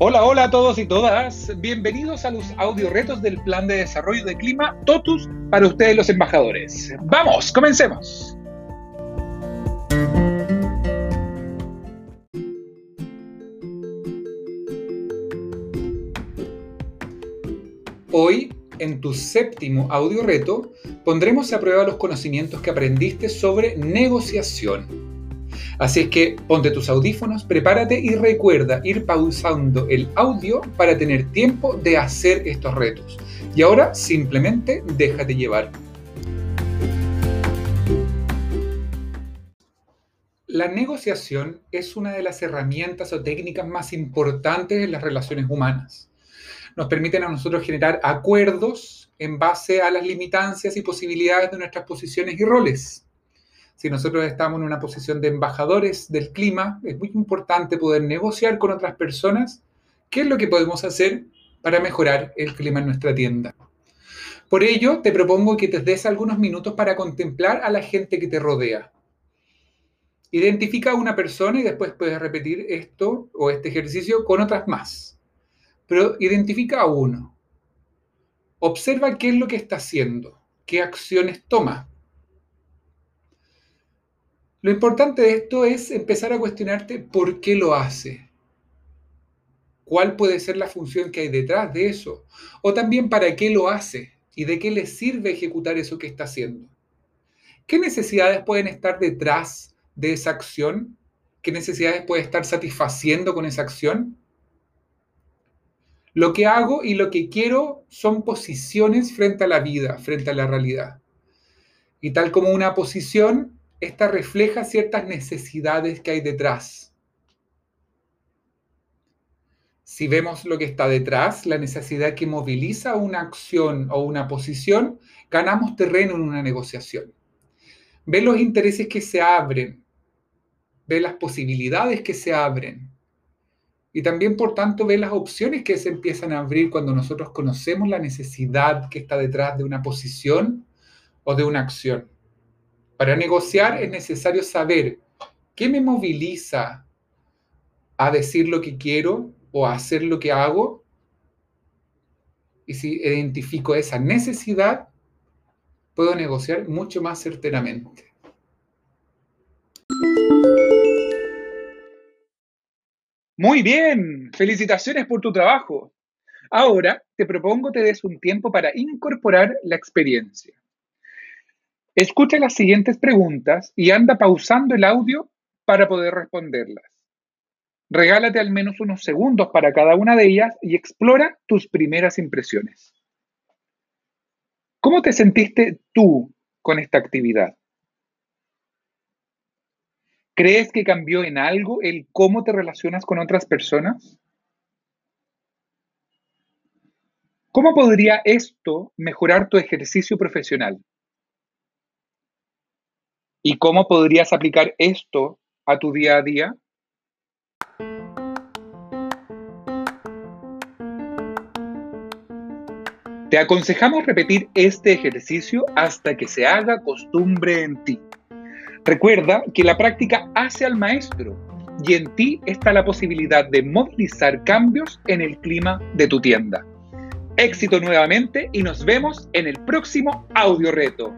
Hola, hola a todos y todas. Bienvenidos a los audio retos del Plan de Desarrollo de Clima TOTUS para ustedes los embajadores. Vamos, comencemos. Hoy, en tu séptimo audio reto, pondremos a prueba los conocimientos que aprendiste sobre negociación Así es que ponte tus audífonos, prepárate y recuerda ir pausando el audio para tener tiempo de hacer estos retos. Y ahora simplemente déjate llevar. La negociación es una de las herramientas o técnicas más importantes en las relaciones humanas. Nos permiten a nosotros generar acuerdos en base a las limitancias y posibilidades de nuestras posiciones y roles si nosotros estamos en una posición de embajadores del clima, es muy importante poder negociar con otras personas qué es lo que podemos hacer para mejorar el clima en nuestra tienda. Por ello, te propongo que te des algunos minutos para contemplar a la gente que te rodea. Identifica a una persona y después puedes repetir esto o este ejercicio con otras más. Pero identifica a uno. Observa qué es lo que está haciendo, qué acciones toma. Lo importante de esto es empezar a cuestionarte por qué lo hace. ¿Cuál puede ser la función que hay detrás de eso? O también para qué lo hace y de qué le sirve ejecutar eso que está haciendo. ¿Qué necesidades pueden estar detrás de esa acción? ¿Qué necesidades puede estar satisfaciendo con esa acción? Lo que hago y lo que quiero son posiciones frente a la vida, frente a la realidad. Y tal como una posición, esta refleja ciertas necesidades que hay detrás. Si vemos lo que está detrás, la necesidad que moviliza una acción o una posición, ganamos terreno en una negociación. Ve los intereses que se abren, ve las posibilidades que se abren y también, por tanto, ve las opciones que se empiezan a abrir cuando nosotros conocemos la necesidad que está detrás de una posición o de una acción. Para negociar es necesario saber qué me moviliza a decir lo que quiero o a hacer lo que hago. Y si identifico esa necesidad, puedo negociar mucho más certeramente. Muy bien, felicitaciones por tu trabajo. Ahora te propongo te des un tiempo para incorporar la experiencia. Escucha las siguientes preguntas y anda pausando el audio para poder responderlas. Regálate al menos unos segundos para cada una de ellas y explora tus primeras impresiones. ¿Cómo te sentiste tú con esta actividad? ¿Crees que cambió en algo el cómo te relacionas con otras personas? ¿Cómo podría esto mejorar tu ejercicio profesional? ¿Y cómo podrías aplicar esto a tu día a día? Te aconsejamos repetir este ejercicio hasta que se haga costumbre en ti. Recuerda que la práctica hace al maestro y en ti está la posibilidad de movilizar cambios en el clima de tu tienda. Éxito nuevamente y nos vemos en el próximo audio reto.